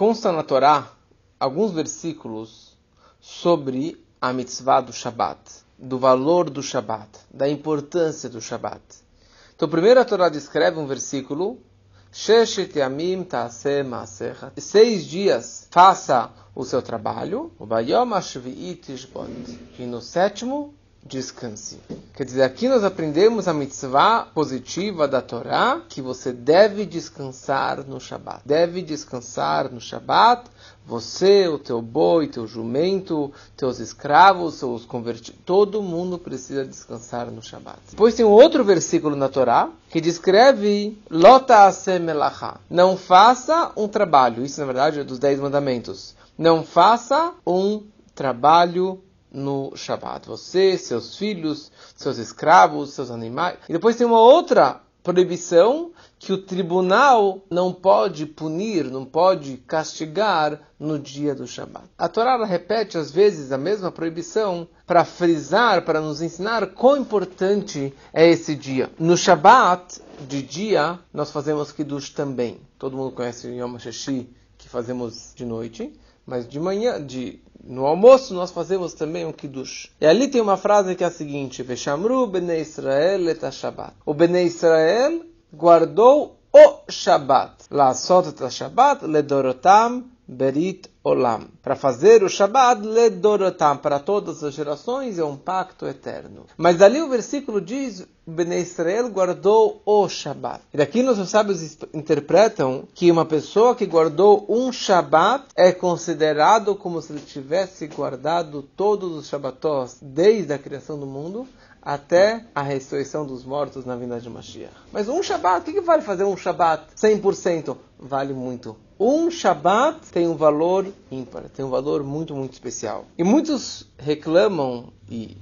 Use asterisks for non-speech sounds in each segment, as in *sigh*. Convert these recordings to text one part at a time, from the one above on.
consta na Torá alguns versículos sobre a mitzvah do Shabat, do valor do Shabat, da importância do Shabat. Então, primeiro a Torá descreve um versículo. Seis dias faça o seu trabalho. E no sétimo descanse. Quer dizer, aqui nós aprendemos a mitzvah positiva da Torá, que você deve descansar no Shabat. Deve descansar no Shabat, você, o teu boi, teu jumento, teus escravos, seus convertidos, todo mundo precisa descansar no Shabat. Depois tem um outro versículo na Torá que descreve Lota melacha. Não faça um trabalho. Isso, na verdade, é dos Dez Mandamentos. Não faça um trabalho no Shabat. Você, seus filhos, seus escravos, seus animais. E depois tem uma outra proibição que o tribunal não pode punir, não pode castigar no dia do Shabat. A Torá repete às vezes a mesma proibição para frisar, para nos ensinar quão importante é esse dia. No Shabat, de dia, nós fazemos Kiddush também. Todo mundo conhece o Yom HaShashi, que fazemos de noite, mas de manhã, de no almoço nós fazemos também um kiddush. E ali tem uma frase que é a seguinte: Veshamru bnei Israel et Shabbat. O bnei Israel guardou o Shabbat. La sot et Shabbat ledorotam berit olam. Para fazer o Shabbat ledorotam para todas as gerações é um pacto eterno. Mas ali o versículo diz Bnei Israel guardou o Shabat. E daqui nossos sábios interpretam que uma pessoa que guardou um Shabat é considerado como se ele tivesse guardado todos os Shabbatós desde a criação do mundo até a ressurreição dos mortos na vinda de Mashiach. Mas um Shabat, o que, que vale fazer um Shabat 100%? Vale muito. Um Shabat tem um valor ímpar, tem um valor muito, muito especial. E muitos reclamam, e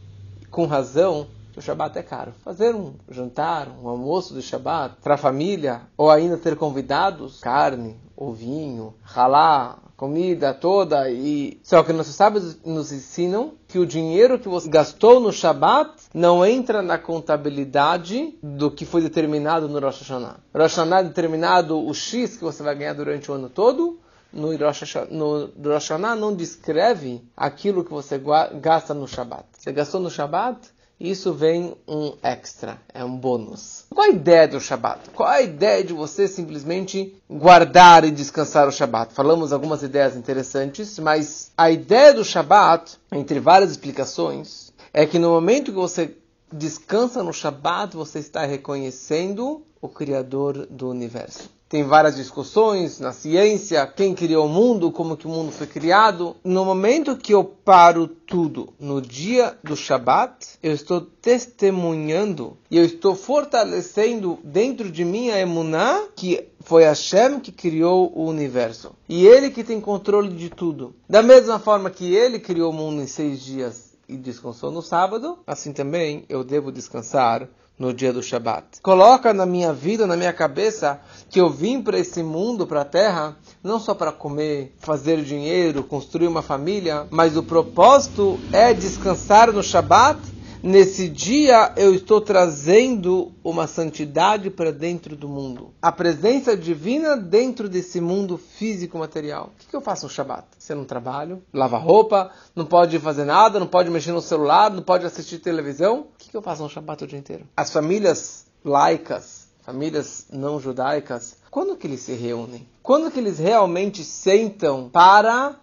com razão, o Shabat é caro. Fazer um jantar, um almoço de Shabat para a família, ou ainda ter convidados, carne, ovinho, ralá, comida toda e só que nossos sábios nos ensinam que o dinheiro que você gastou no Shabat não entra na contabilidade do que foi determinado no Rosh Hashanah. Rosh Hashanah é determinado o X que você vai ganhar durante o ano todo. No Rosh, Hashanah, no Rosh Hashanah não descreve aquilo que você gasta no Shabat. Você gastou no Shabat, isso vem um extra, é um bônus. Qual a ideia do Shabat? Qual a ideia de você simplesmente guardar e descansar o Shabat? Falamos algumas ideias interessantes, mas a ideia do Shabat, entre várias explicações, é que no momento que você descansa no Shabat, você está reconhecendo o Criador do universo. Tem várias discussões na ciência, quem criou o mundo, como que o mundo foi criado. No momento que eu paro tudo no dia do Shabat, eu estou testemunhando e eu estou fortalecendo dentro de mim a emuná que foi Hashem que criou o universo. E ele que tem controle de tudo. Da mesma forma que ele criou o mundo em seis dias e descansou no sábado, assim também eu devo descansar no dia do Shabat. Coloca na minha vida, na minha cabeça, que eu vim para esse mundo, para a terra, não só para comer, fazer dinheiro, construir uma família, mas o propósito é descansar no Shabat Nesse dia eu estou trazendo uma santidade para dentro do mundo. A presença divina dentro desse mundo físico material. O que, eu faço no Shabat? Você não trabalho, lava roupa, não pode fazer nada, não pode mexer no celular, não pode assistir televisão. O que, eu faço no Shabat o dia inteiro? As famílias laicas, famílias não judaicas, quando que eles se reúnem? Quando que eles realmente sentam para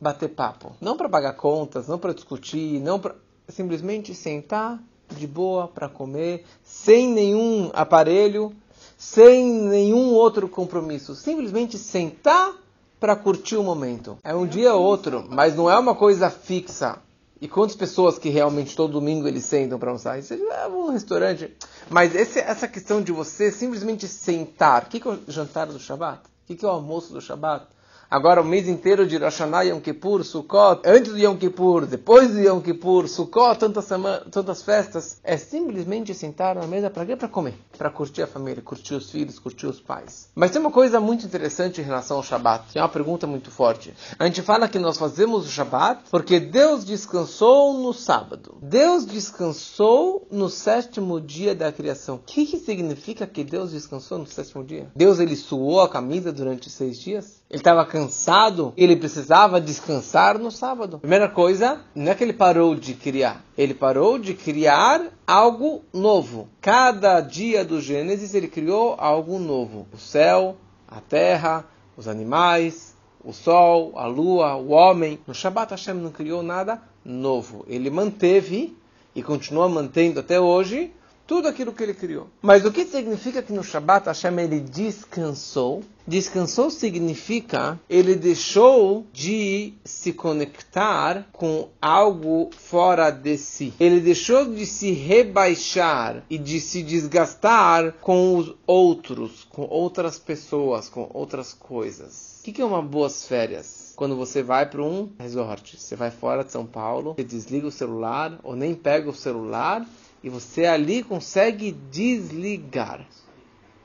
bater papo? Não para pagar contas, não para discutir, não para simplesmente sentar de boa para comer, sem nenhum aparelho, sem nenhum outro compromisso. Simplesmente sentar para curtir o momento. É um dia ou outro, mas não é uma coisa fixa. E quantas pessoas que realmente todo domingo eles sentam para almoçar? Você leva um restaurante. Mas esse, essa questão de você simplesmente sentar. O que, que é o jantar do Shabat? O que, que é o almoço do Shabat? Agora o mês inteiro de Rosh Hashanah, Yom Kippur, Sukkot, antes do Yom Kippur, depois do Yom Kippur, Sukkot, tantas, tantas festas, é simplesmente sentar na mesa para quê? Para comer, para curtir a família, curtir os filhos, curtir os pais. Mas tem uma coisa muito interessante em relação ao Shabat, tem uma pergunta muito forte. A gente fala que nós fazemos o Shabat porque Deus descansou no sábado. Deus descansou no sétimo dia da criação. O que, que significa que Deus descansou no sétimo dia? Deus ele suou a camisa durante seis dias? Ele estava cansado, ele precisava descansar no sábado. Primeira coisa, não é que ele parou de criar, ele parou de criar algo novo. Cada dia do Gênesis ele criou algo novo: o céu, a terra, os animais, o sol, a lua, o homem. No Shabat Hashem não criou nada novo. Ele manteve e continua mantendo até hoje tudo aquilo que ele criou. Mas o que significa que no Shabat Hashem ele descansou? Descansou significa ele deixou de se conectar com algo fora de si. Ele deixou de se rebaixar e de se desgastar com os outros, com outras pessoas, com outras coisas. O que é uma boas férias? Quando você vai para um resort, você vai fora de São Paulo, você desliga o celular ou nem pega o celular e você ali consegue desligar,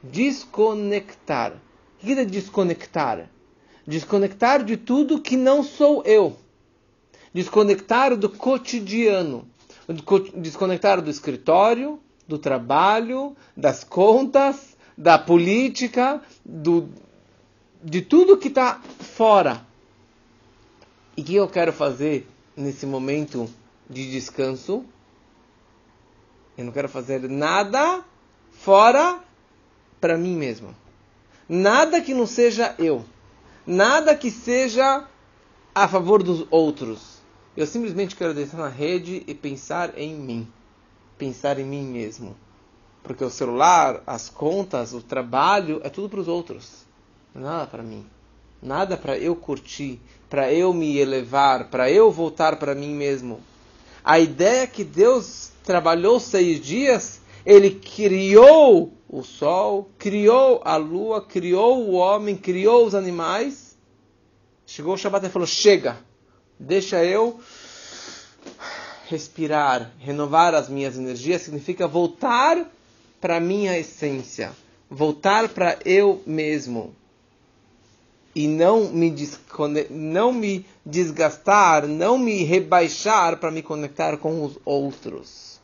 desconectar. O que é desconectar? Desconectar de tudo que não sou eu. Desconectar do cotidiano. Desconectar do escritório, do trabalho, das contas, da política, do, de tudo que está fora. E o que eu quero fazer nesse momento de descanso? Eu não quero fazer nada fora para mim mesmo. Nada que não seja eu. Nada que seja a favor dos outros. Eu simplesmente quero deitar na rede e pensar em mim. Pensar em mim mesmo. Porque o celular, as contas, o trabalho, é tudo para os outros. Nada para mim. Nada para eu curtir, para eu me elevar, para eu voltar para mim mesmo. A ideia é que Deus trabalhou seis dias, ele criou o sol, criou a lua, criou o homem, criou os animais. Chegou o Shabbat e falou: Chega, deixa eu respirar, renovar as minhas energias. Significa voltar para a minha essência, voltar para eu mesmo. E não me, não me desgastar, não me rebaixar para me conectar com os outros.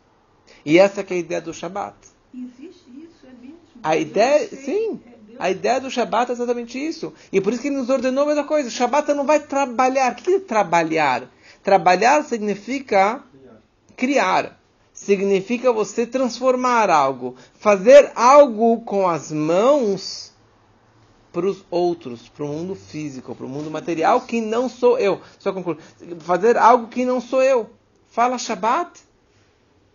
E essa é a ideia do Shabat. Existe isso, é mesmo. A ideia, sim, é a ideia do Shabat é exatamente isso. E por isso que ele nos ordenou a mesma coisa. Shabat não vai trabalhar. O que é trabalhar? Trabalhar significa criar. Significa você transformar algo. Fazer algo com as mãos para os outros, para o mundo físico, para o mundo material que não sou eu. Só concluir. Fazer algo que não sou eu. Fala Shabat,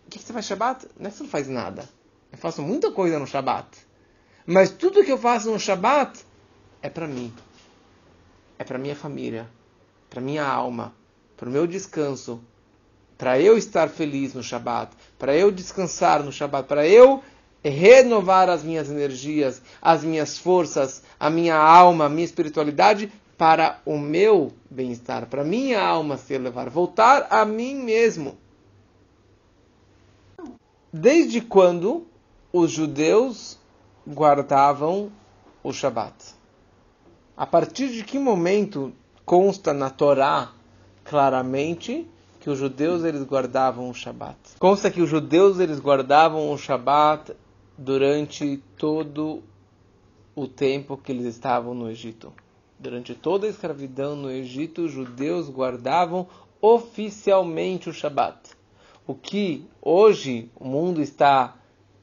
o que, que você faz Shabat? Não é que você não faz nada. Eu faço muita coisa no Shabat. Mas tudo que eu faço no Shabat é para mim. É para minha família, para minha alma, para o meu descanso, para eu estar feliz no Shabat, para eu descansar no Shabat, para eu renovar as minhas energias, as minhas forças, a minha alma, a minha espiritualidade para o meu bem-estar, para minha alma se elevar, voltar a mim mesmo. Desde quando os judeus guardavam o Shabat? A partir de que momento consta na Torá claramente que os judeus eles guardavam o Shabat? Consta que os judeus eles guardavam o Shabat durante todo o tempo que eles estavam no Egito. Durante toda a escravidão no Egito, os judeus guardavam oficialmente o Shabat o que hoje o mundo está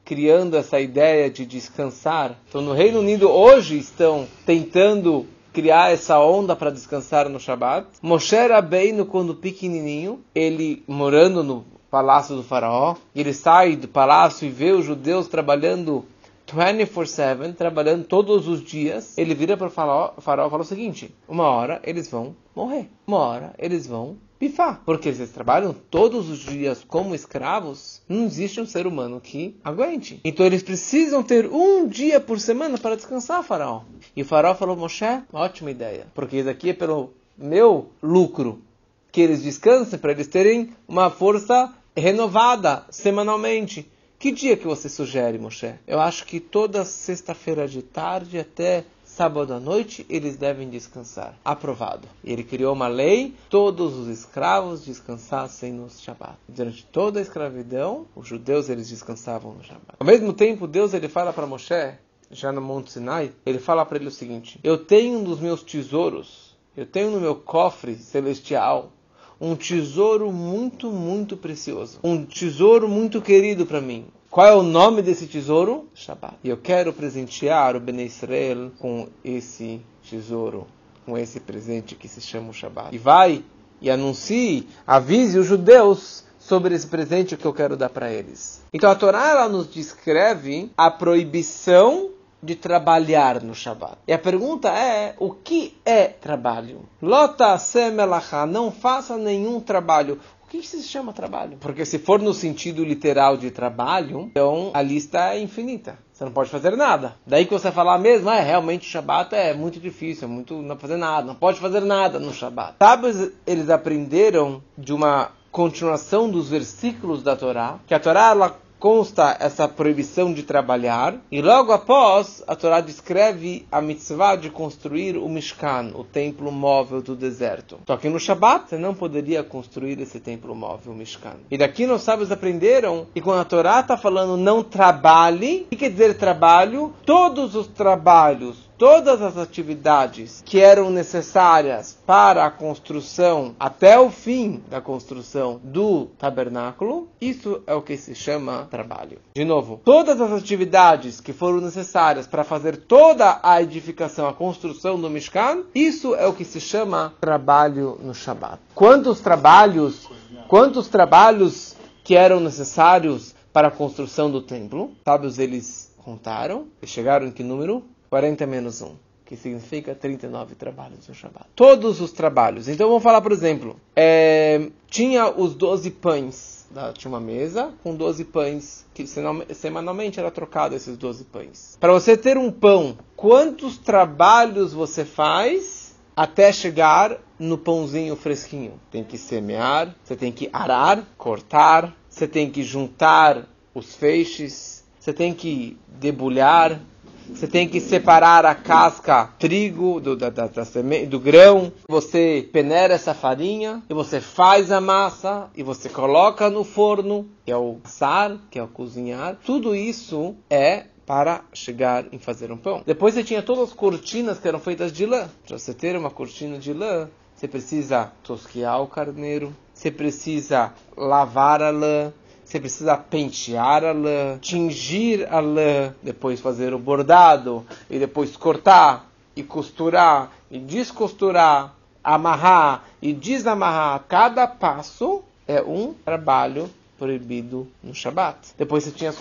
criando essa ideia de descansar. Então, no Reino Unido hoje estão tentando criar essa onda para descansar no Shabat. Moshe Rabbeinu, quando pequenininho, ele morando no palácio do faraó, ele sai do palácio e vê os judeus trabalhando 24/7, trabalhando todos os dias. Ele vira para o faraó, faraó e fala o seguinte: uma hora eles vão morrer, uma hora eles vão pifar. Porque eles trabalham todos os dias como escravos, não existe um ser humano que aguente. Então eles precisam ter um dia por semana para descansar, faraó. E o faraó falou, Moshe, ótima ideia. Porque isso aqui é pelo meu lucro. Que eles descansem para eles terem uma força renovada semanalmente. Que dia que você sugere, Moshe? Eu acho que toda sexta-feira de tarde até sábado à noite eles devem descansar. Aprovado. E ele criou uma lei, todos os escravos descansassem no Shabat. Durante toda a escravidão, os judeus eles descansavam no Shabat. Ao mesmo tempo, Deus ele fala para Moshe, já no Monte Sinai, ele fala para ele o seguinte: Eu tenho um dos meus tesouros, eu tenho no meu cofre celestial um tesouro muito, muito precioso, um tesouro muito querido para mim. Qual é o nome desse tesouro? Shabbat. E eu quero presentear o Bnei Israel com esse tesouro, com esse presente que se chama o Shabbat. E vai e anuncie, avise os judeus sobre esse presente que eu quero dar para eles. Então a Torá ela nos descreve a proibição de trabalhar no Shabat. E a pergunta é: o que é trabalho? Lota semelacha, não faça nenhum trabalho. O que se chama trabalho? Porque se for no sentido literal de trabalho, então a lista é infinita. Você não pode fazer nada. Daí que você falar mesmo, é realmente o Shabat é muito difícil, é muito não fazer nada, não pode fazer nada no Shabat. Sabe, eles aprenderam de uma continuação dos versículos da Torá, que a Torá ela consta essa proibição de trabalhar, e logo após a Torá descreve a mitzvah de construir o Mishkan, o templo móvel do deserto. Só que no Shabat não poderia construir esse templo móvel, o Mishkan. E daqui nós sábios aprenderam que quando a Torá está falando não trabalhe, o que quer dizer trabalho? Todos os trabalhos todas as atividades que eram necessárias para a construção, até o fim da construção do tabernáculo, isso é o que se chama trabalho. De novo, todas as atividades que foram necessárias para fazer toda a edificação, a construção do Mishkan, isso é o que se chama trabalho no Shabat. Quantos trabalhos, quantos trabalhos que eram necessários para a construção do templo? Sábios eles contaram chegaram em que número? 40 menos 1, que significa 39 trabalhos no Shabbat. Todos os trabalhos. Então vamos falar, por exemplo, é, tinha os 12 pães. Tinha uma mesa com 12 pães, que semanalmente era trocado esses 12 pães. Para você ter um pão, quantos trabalhos você faz até chegar no pãozinho fresquinho? Tem que semear, você tem que arar, cortar, você tem que juntar os feixes, você tem que debulhar, você tem que separar a casca trigo do, da, da, da do grão. Você peneira essa farinha e você faz a massa e você coloca no forno, que é o assar, que é o cozinhar. Tudo isso é para chegar em fazer um pão. Depois você tinha todas as cortinas que eram feitas de lã. Para você ter uma cortina de lã, você precisa tosquear o carneiro, você precisa lavar a lã, você precisa pentear a lã, tingir a lã, depois fazer o bordado, e depois cortar, e costurar, e descosturar, amarrar e desamarrar. Cada passo é um trabalho proibido no Shabat. Depois você tinha as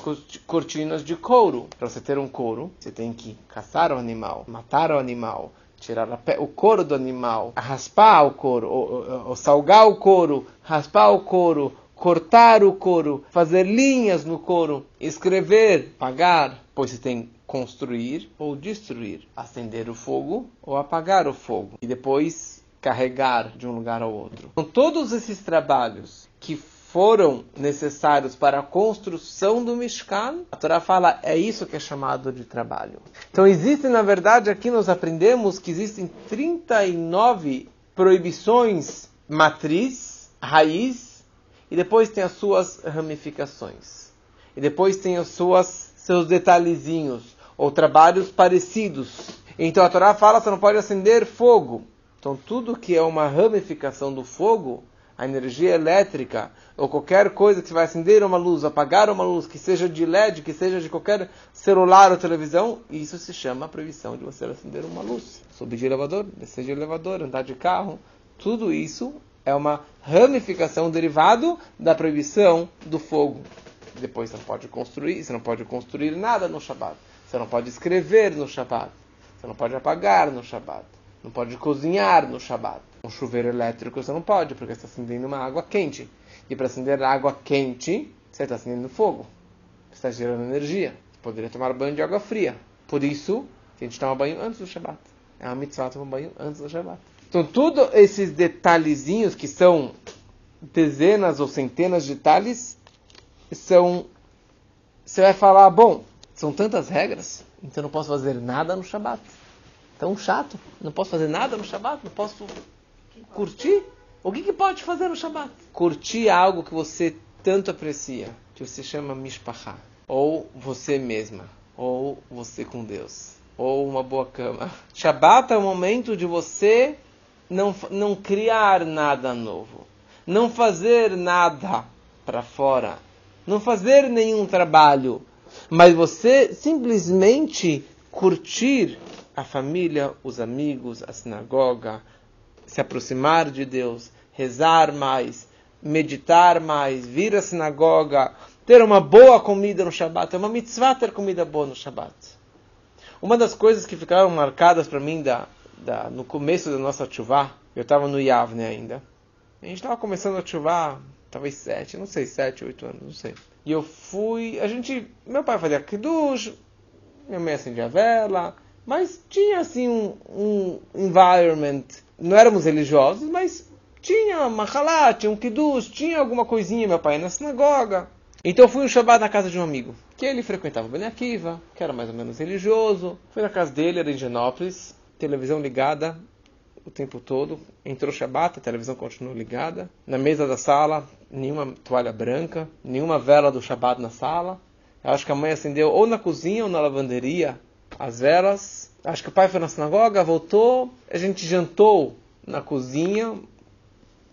cortinas de couro. Para você ter um couro, você tem que caçar o animal, matar o animal, tirar o couro do animal, raspar o couro, ou, ou, ou salgar o couro, raspar o couro, cortar o couro, fazer linhas no couro, escrever, pagar, pois se tem construir ou destruir, acender o fogo ou apagar o fogo e depois carregar de um lugar ao outro. Então, todos esses trabalhos que foram necessários para a construção do Mishkan, a Torá fala, é isso que é chamado de trabalho. Então existem, na verdade, aqui nós aprendemos que existem 39 proibições matriz, raiz e depois tem as suas ramificações. E depois tem as suas, seus detalhezinhos, ou trabalhos parecidos. Então a Torá fala você não pode acender fogo. Então tudo que é uma ramificação do fogo, a energia elétrica, ou qualquer coisa que você vai acender uma luz, apagar uma luz, que seja de LED, que seja de qualquer celular ou televisão, isso se chama proibição de você acender uma luz. Subir de elevador, descer de elevador, andar de carro, tudo isso é uma ramificação derivado da proibição do fogo. Depois você não pode construir, você não pode construir nada no Shabat. Você não pode escrever no Shabat. Você não pode apagar no Shabat. Não pode cozinhar no Shabat. Um chuveiro elétrico você não pode, porque você está acendendo uma água quente. E para acender água quente, você está acendendo fogo. Você está gerando energia. Você poderia tomar banho de água fria. Por isso, a gente toma banho antes do Shabat. É uma mitzvah tomar banho antes do Shabat. Então, todos esses detalhezinhos, que são dezenas ou centenas de detalhes, são. Você vai falar, bom, são tantas regras, então não posso fazer nada no Shabat. Tão chato, não posso fazer nada no Shabat, não posso curtir. O que, que pode fazer no Shabat? Curtir algo que você tanto aprecia, que você chama mishpachá, ou você mesma, ou você com Deus, ou uma boa cama. Shabat é o momento de você não, não criar nada novo, não fazer nada para fora, não fazer nenhum trabalho, mas você simplesmente curtir a família, os amigos, a sinagoga, se aproximar de Deus, rezar mais, meditar mais, vir à sinagoga, ter uma boa comida no Shabat. É uma mitzvah ter comida boa no Shabat. Uma das coisas que ficaram marcadas para mim da, da, no começo da nossa chuva, eu estava no Yavne ainda. A gente estava começando a chuva, talvez sete, não sei, sete, oito anos, não sei. E eu fui, a gente, meu pai fazia kiddush, minha mãe acendia a vela, mas tinha assim um, um environment, não éramos religiosos, mas tinha uma halá, tinha um kiddush, tinha alguma coisinha, meu pai ia na sinagoga. Então eu fui um Shabbat na casa de um amigo, que ele frequentava o Ben Akiva, que era mais ou menos religioso. Fui na casa dele, era em Genópolis, televisão ligada o tempo todo. Entrou Shabbat, a televisão continuou ligada. Na mesa da sala, nenhuma toalha branca, nenhuma vela do Shabbat na sala. Eu acho que a mãe acendeu ou na cozinha ou na lavanderia as velas. Acho que o pai foi na sinagoga, voltou. A gente jantou na cozinha,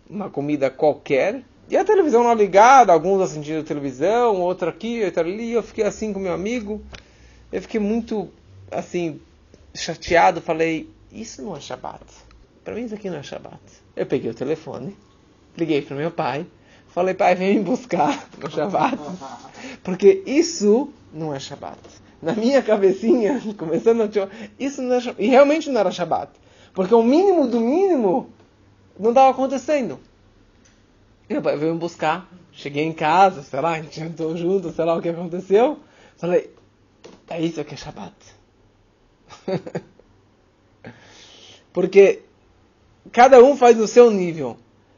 uma comida qualquer. E a televisão lá ligada, alguns acendiam televisão, outro aqui, outro ali. Eu fiquei assim com meu amigo. Eu fiquei muito, assim, chateado. Falei, isso não é Shabbat. Para mim isso aqui não é Shabbat. Eu peguei o telefone, liguei para meu pai. Falei, pai, vem me buscar *laughs* no Shabbat. Porque isso não é Shabbat. Na minha cabecinha, *laughs* começando a... Isso não é Shabbat. E realmente não era Shabbat. Porque o mínimo do mínimo não estava acontecendo. Meu pai veio me buscar. Cheguei em casa, sei lá, a gente jantou junto, sei lá o que aconteceu. Falei, é isso que é Shabbat. *laughs* Porque cada um faz no seu nível.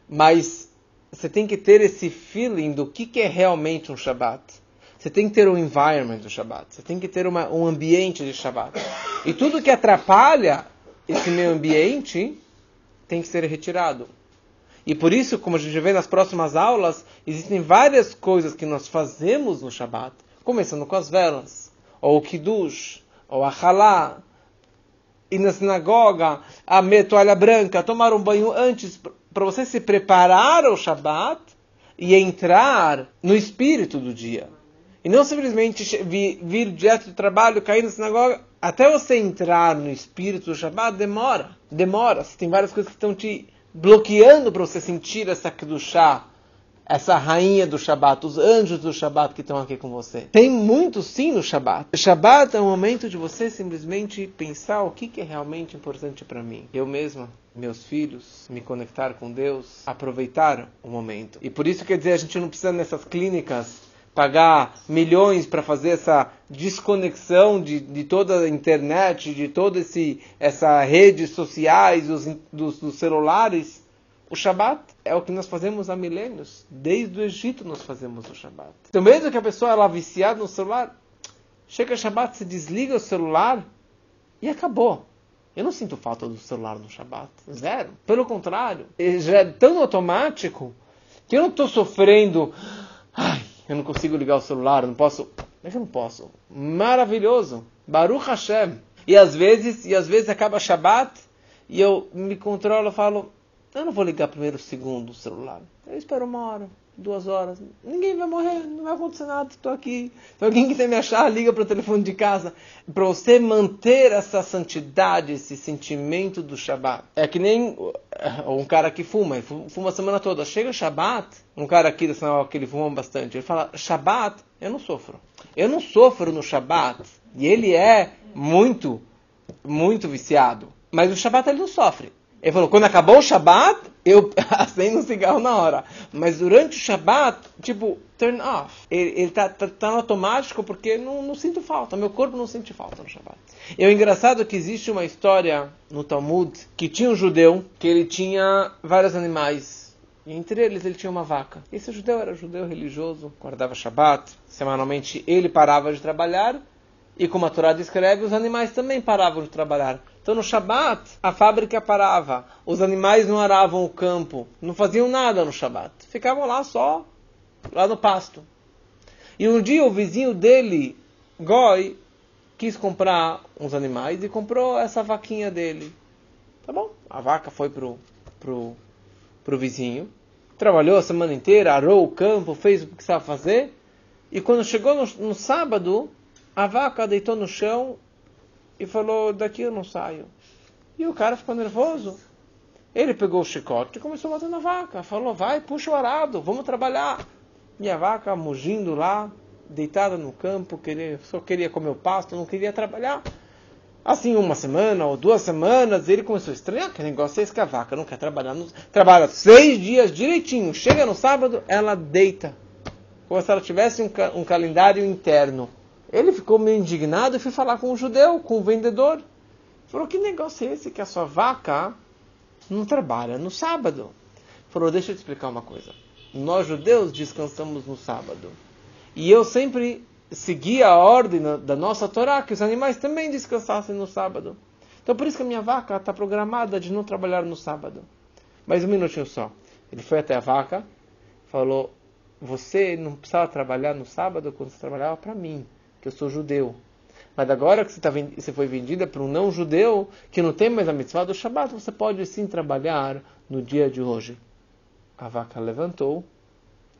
Mas você tem que ter esse feeling do que, que é realmente um Shabbat. Você tem que ter um environment do Shabbat. Você tem que ter uma, um ambiente de Shabbat. E tudo que atrapalha esse meio ambiente tem que ser retirado. E por isso, como a gente vê nas próximas aulas, existem várias coisas que nós fazemos no Shabat, começando com as velas, ou o Kiddush, ou a Halá, ir na sinagoga, a toalha branca, tomar um banho antes, para você se preparar ao Shabat e entrar no espírito do dia. E não simplesmente vir, direto do trabalho, cair na sinagoga. Até você entrar no espírito do Shabat demora. Demora. Tem várias coisas que estão te bloqueando para você sentir essa Kedushá, essa rainha do Shabat, os anjos do Shabat que estão aqui com você. Tem muito sim no Shabat. O Shabat é um momento de você simplesmente pensar o que, que é realmente importante para mim. Eu mesma, meus filhos, me conectar com Deus, aproveitar o momento. E por isso quer dizer, a gente não precisa nessas clínicas pagar milhões para fazer essa desconexão de, de toda a internet, de toda essa redes sociais, dos, dos, dos celulares. O Shabat é o que nós fazemos há milênios. Desde o Egito nós fazemos o Shabat. Então mesmo que a pessoa ela viciada no celular, chega o Shabat, se desliga o celular e acabou. Eu não sinto falta do celular no Shabat. Zero. Pelo contrário, ele já é tão automático que eu não estou sofrendo. Ai, eu não consigo ligar o celular, não posso. Mas eu não posso. Maravilhoso. Baruch Hashem. E às vezes, e às vezes acaba Shabbat e eu me controlo, falo, eu não vou ligar primeiro segundo o celular. Eu espero uma hora, duas horas. Ninguém vai morrer, não vai acontecer nada, estou aqui. Se alguém quiser me achar, liga para o telefone de casa. Para você manter essa santidade, esse sentimento do Shabat. É que nem um cara que fuma, fuma a semana toda. Chega Shabat, um cara aqui da sinagoga que ele fuma bastante, ele fala, Shabat, eu não sofro. Eu não sofro no Shabat. E ele é muito, muito viciado. Mas o Shabat ele não sofre. Ele falou, quando acabou o Shabat, eu *laughs* acendo um cigarro na hora. Mas durante o Shabat, tipo, turn off. Ele, ele tá, tá, tá, no automático porque não, não sinto falta. Meu corpo não sente falta no Shabat. E o engraçado é que existe uma história no Talmud que tinha um judeu que ele tinha vários animais. E entre eles ele tinha uma vaca. Esse judeu era judeu religioso, guardava Shabat. Semanalmente ele parava de trabalhar. E como a Torá descreve, os animais também paravam de trabalhar. Então no Shabat, a fábrica parava, os animais não aravam o campo, não faziam nada no Shabat. Ficavam lá só, lá no pasto. E um dia o vizinho dele, Goi, quis comprar uns animais e comprou essa vaquinha dele. Tá bom? A vaca foi pro, pro, pro vizinho, trabalhou a semana inteira, arou o campo, fez o que precisava fazer, e quando chegou no, no sábado, a vaca deitou no chão e falou: Daqui eu não saio. E o cara ficou nervoso. Ele pegou o chicote e começou a bater na vaca. Falou: Vai, puxa o arado, vamos trabalhar. E a vaca mugindo lá, deitada no campo, queria, só queria comer o pasto, não queria trabalhar. Assim, uma semana ou duas semanas, ele começou a estranhar que negócio é esse que a vaca não quer trabalhar. Trabalha seis dias direitinho. Chega no sábado, ela deita. Como se ela tivesse um, um calendário interno. Ele ficou meio indignado e foi falar com o judeu, com o vendedor. Falou, que negócio é esse que a sua vaca não trabalha no sábado? Falou, deixa eu te explicar uma coisa. Nós judeus descansamos no sábado. E eu sempre segui a ordem da nossa Torá, que os animais também descansassem no sábado. Então por isso que a minha vaca está programada de não trabalhar no sábado. Mas um minutinho só. Ele foi até a vaca, falou, você não precisava trabalhar no sábado quando você trabalhava para mim que eu sou judeu. Mas agora que você, tá, você foi vendida para um não judeu, que não tem mais a mitzvah do Shabat, você pode sim trabalhar no dia de hoje. A vaca levantou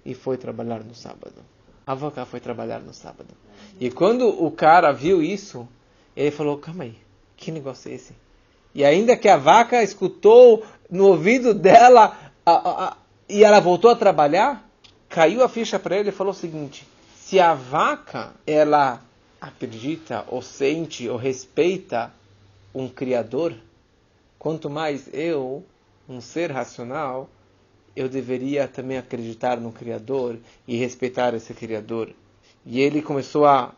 e foi trabalhar no sábado. A vaca foi trabalhar no sábado. E quando o cara viu isso, ele falou: calma aí, que negócio é esse? E ainda que a vaca escutou no ouvido dela a, a, a, e ela voltou a trabalhar, caiu a ficha para ele e falou o seguinte: se a vaca ela acredita ou sente ou respeita um criador, quanto mais eu, um ser racional, eu deveria também acreditar no criador e respeitar esse criador. E ele começou a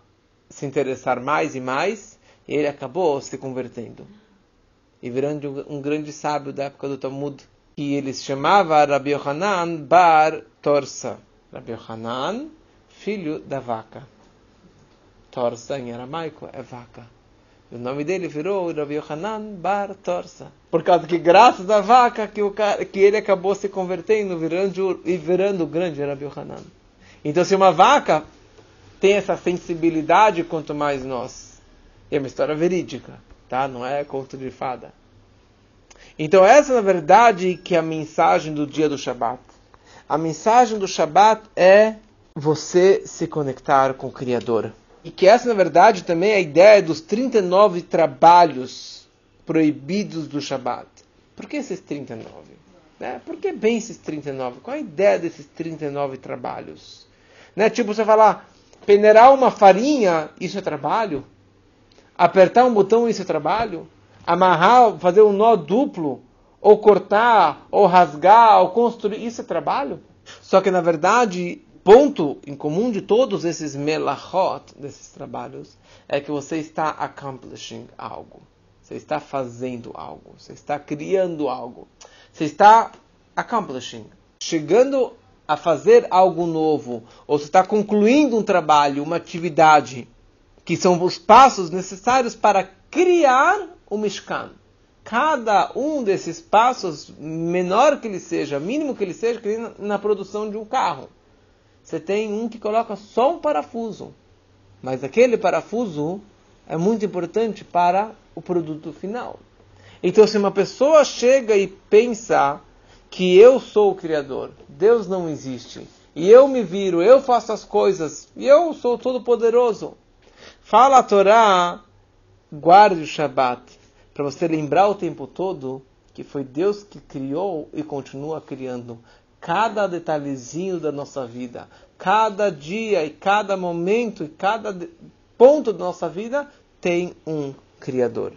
se interessar mais e mais, e ele acabou se convertendo e virando um grande sábio da época do Talmud, que ele se chamava Rabbi Yohanan Bar Torsa. Rabbi Yohanan filho da vaca. Torsa em aramaico é vaca. O nome dele virou Rabi Yohanan Bar Torsa. Por causa que, graças à vaca, que, o cara, que ele acabou se convertendo virando, e virando o grande Rabi Yohanan. Então, se uma vaca tem essa sensibilidade, quanto mais nós. É uma história verídica, tá? Não é conto de fada. Então, essa, na verdade, que é a mensagem do dia do Shabat. A mensagem do Shabat é você se conectar com o Criador. E que essa, na verdade, também é a ideia dos 39 trabalhos proibidos do Shabat. Por que esses 39? Né? Por que bem esses 39? Qual a ideia desses 39 trabalhos? Né? Tipo, você falar, peneirar uma farinha, isso é trabalho? Apertar um botão, isso é trabalho? Amarrar, fazer um nó duplo, ou cortar, ou rasgar, ou construir, isso é trabalho? Só que, na verdade, ponto em comum de todos esses melachot, desses trabalhos, é que você está accomplishing algo. Você está fazendo algo. Você está criando algo. Você está accomplishing. Chegando a fazer algo novo. Ou você está concluindo um trabalho, uma atividade. Que são os passos necessários para criar o Mishkan. Cada um desses passos, menor que ele seja, mínimo que ele seja, na produção de um carro você tem um que coloca só um parafuso. Mas aquele parafuso é muito importante para o produto final. Então, se uma pessoa chega e pensa que eu sou o Criador, Deus não existe, e eu me viro, eu faço as coisas, e eu sou todo-poderoso, fala a Torá, guarde o Shabat, para você lembrar o tempo todo que foi Deus que criou e continua criando cada detalhezinho da nossa vida, cada dia e cada momento e cada ponto da nossa vida tem um Criador.